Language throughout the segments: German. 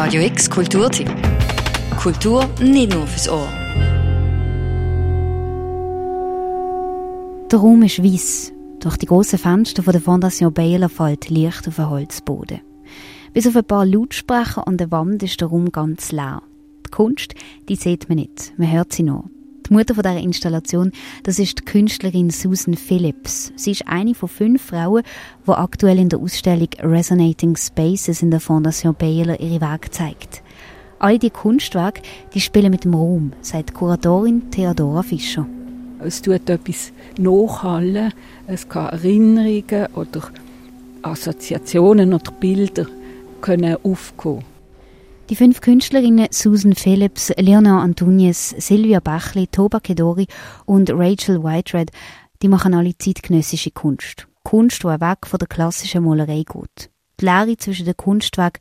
Radio X Kulturtipp. Kultur nicht nur fürs Ohr. Der Raum ist weiss. Durch die grossen Fenster von der Fondation Baylor fällt Licht auf den Holzboden. Bis auf ein paar Lautsprecher an der Wand ist der Raum ganz leer. Die Kunst, die sieht man nicht, man hört sie nur. Die Mutter von dieser Installation, das ist die Künstlerin Susan Phillips. Sie ist eine von fünf Frauen, die aktuell in der Ausstellung Resonating Spaces in der Fondation Baylor ihre Werke zeigt. All die Kunstwerke, die spielen mit dem Raum, sagt Kuratorin Theodora Fischer. Es tut etwas nachhallen, es kann Erinnerungen oder Assoziationen oder Bilder können aufkommen. Die fünf Künstlerinnen Susan Phillips, Leonor Antonius, Silvia Bachli, Toba Kedori und Rachel Whitered, die machen alle zeitgenössische Kunst. Kunst, die weg von der klassischen Malerei geht. Die Lehre zwischen dem Kunstwerk,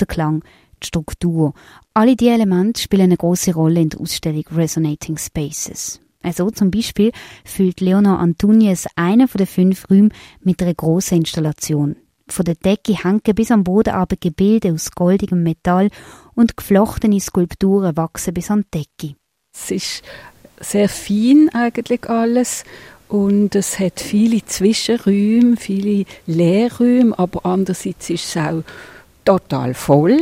der Klang, die Struktur. Alle diese Elemente spielen eine große Rolle in der Ausstellung Resonating Spaces. Also zum Beispiel füllt Leonor Antonius einen von den fünf Räumen mit einer grossen Installation. Von der Decke hängen bis am Boden aber Gebilde aus goldigem Metall und geflochtene Skulpturen wachsen bis an die Decke. Es ist sehr fein eigentlich alles und es hat viele Zwischenräume, viele Leerräume, aber andererseits ist es auch total voll.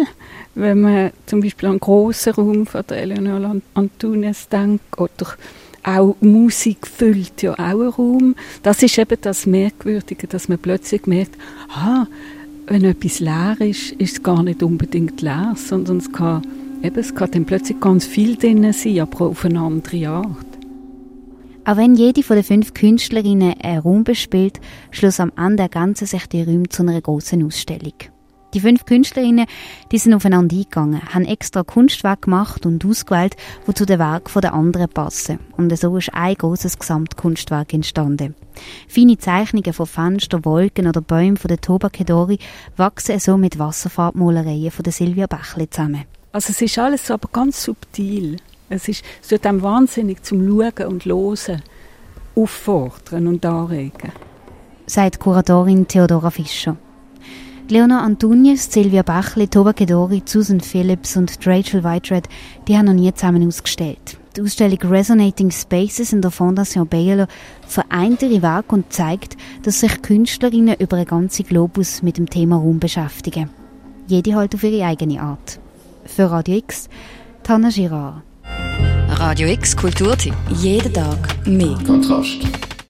Wenn man zum Beispiel an einen grossen Raum von der Eleonore Antunes denkt oder auch Musik füllt ja auch einen Raum. Das ist eben das Merkwürdige, dass man plötzlich merkt, ah, wenn etwas leer ist, ist es gar nicht unbedingt leer, sondern es kann, eben, es kann dann plötzlich ganz viel drin sein, aber auf eine andere Art. Auch wenn jede von den fünf Künstlerinnen einen Raum bespielt, schloss am Ende ergänzen sich die Räume zu einer großen Ausstellung. Die fünf Künstlerinnen, die sind aufeinander eingegangen, haben extra Kunstwerke gemacht und ausgewählt, die zu den Werken der anderen passen. Und so ist ein großes Gesamtkunstwerk entstanden. Feine Zeichnungen von Fenstern, Wolken oder Bäumen von der Toba Kedori wachsen so mit Wasserfarbmalereien von der Silvia Bächle zusammen. Also es ist alles aber ganz subtil. Es, ist, es wird einem wahnsinnig zum Schauen und Losen auffordern und anregen. Sagt Kuratorin Theodora Fischer. Leona Antonius, Silvia Bachli, Toba Kedori, Susan Phillips und Rachel Whitered, die haben noch nie zusammen ausgestellt. Die Ausstellung Resonating Spaces in der Fondation Baylor vereint ihre Werke und zeigt, dass sich Künstlerinnen über einen ganzen Globus mit dem Thema Raum beschäftigen. Jede halt auf ihre eigene Art. Für Radio X, Tana Girard. Radio X Kulturtipp. Jeden Tag mehr. Kontrast.